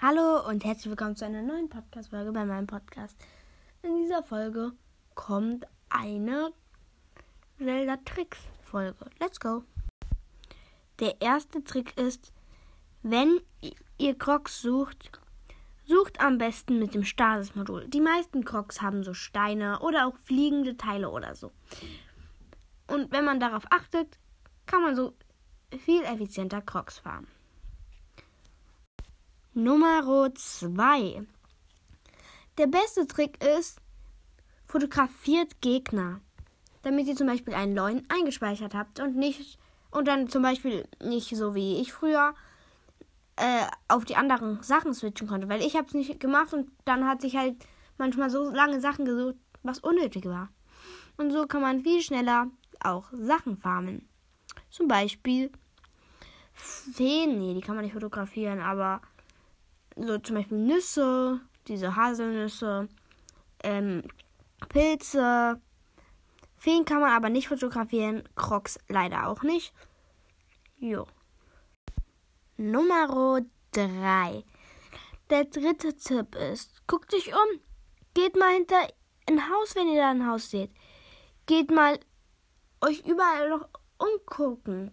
Hallo und herzlich willkommen zu einer neuen Podcast-Folge bei meinem Podcast. In dieser Folge kommt eine Zelda-Tricks-Folge. Let's go! Der erste Trick ist, wenn ihr Crocs sucht, sucht am besten mit dem Stasis-Modul. Die meisten Crocs haben so Steine oder auch fliegende Teile oder so. Und wenn man darauf achtet, kann man so viel effizienter Crocs fahren. Nummer 2. Der beste Trick ist, fotografiert Gegner, damit ihr zum Beispiel einen Leuen eingespeichert habt und nicht und dann zum Beispiel nicht so wie ich früher äh, auf die anderen Sachen switchen konnte, weil ich habe es nicht gemacht und dann hat sich halt manchmal so lange Sachen gesucht, was unnötig war. Und so kann man viel schneller auch Sachen farmen. Zum Beispiel Feen, nee, die kann man nicht fotografieren, aber so zum Beispiel Nüsse, diese Haselnüsse, ähm, Pilze. Feen kann man aber nicht fotografieren, Crocs leider auch nicht. Jo. Nummer 3. Der dritte Tipp ist, guckt euch um. Geht mal hinter ein Haus, wenn ihr da ein Haus seht. Geht mal euch überall noch umgucken.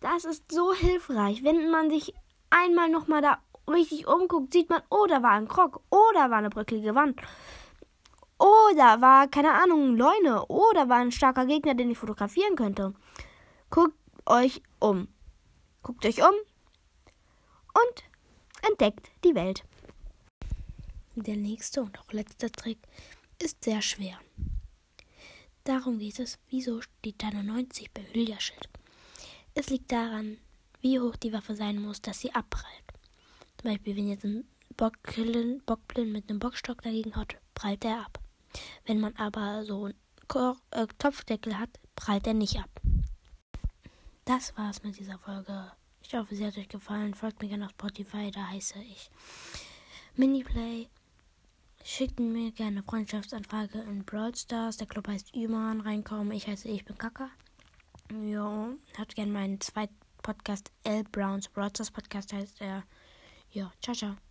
Das ist so hilfreich, wenn man sich einmal noch mal da richtig umguckt, sieht man, oh, da war ein Krog, oh, war eine bröcklige Wand, oh, war, keine Ahnung, Leune, oh, war ein starker Gegner, den ich fotografieren könnte. Guckt euch um. Guckt euch um und entdeckt die Welt. Der nächste und auch letzte Trick ist sehr schwer. Darum geht es, wieso steht da nur 90 bei Hylia-Schild. Es liegt daran, wie hoch die Waffe sein muss, dass sie abprallt. Zum Beispiel, wenn jetzt ein Bockblind, Bockblind mit einem Bockstock dagegen hat, prallt er ab. Wenn man aber so einen Ko äh, Topfdeckel hat, prallt er nicht ab. Das war's mit dieser Folge. Ich hoffe, sie hat euch gefallen. Folgt mir gerne auf Spotify, da heiße ich Miniplay. Schickt mir gerne Freundschaftsanfrage in Brawl Stars. Der Club heißt Üman. Reinkommen. Ich heiße Ich bin Kaka. Jo, habt gerne meinen zweiten Podcast L Browns Stars Podcast heißt er. Ja, ciao, ciao.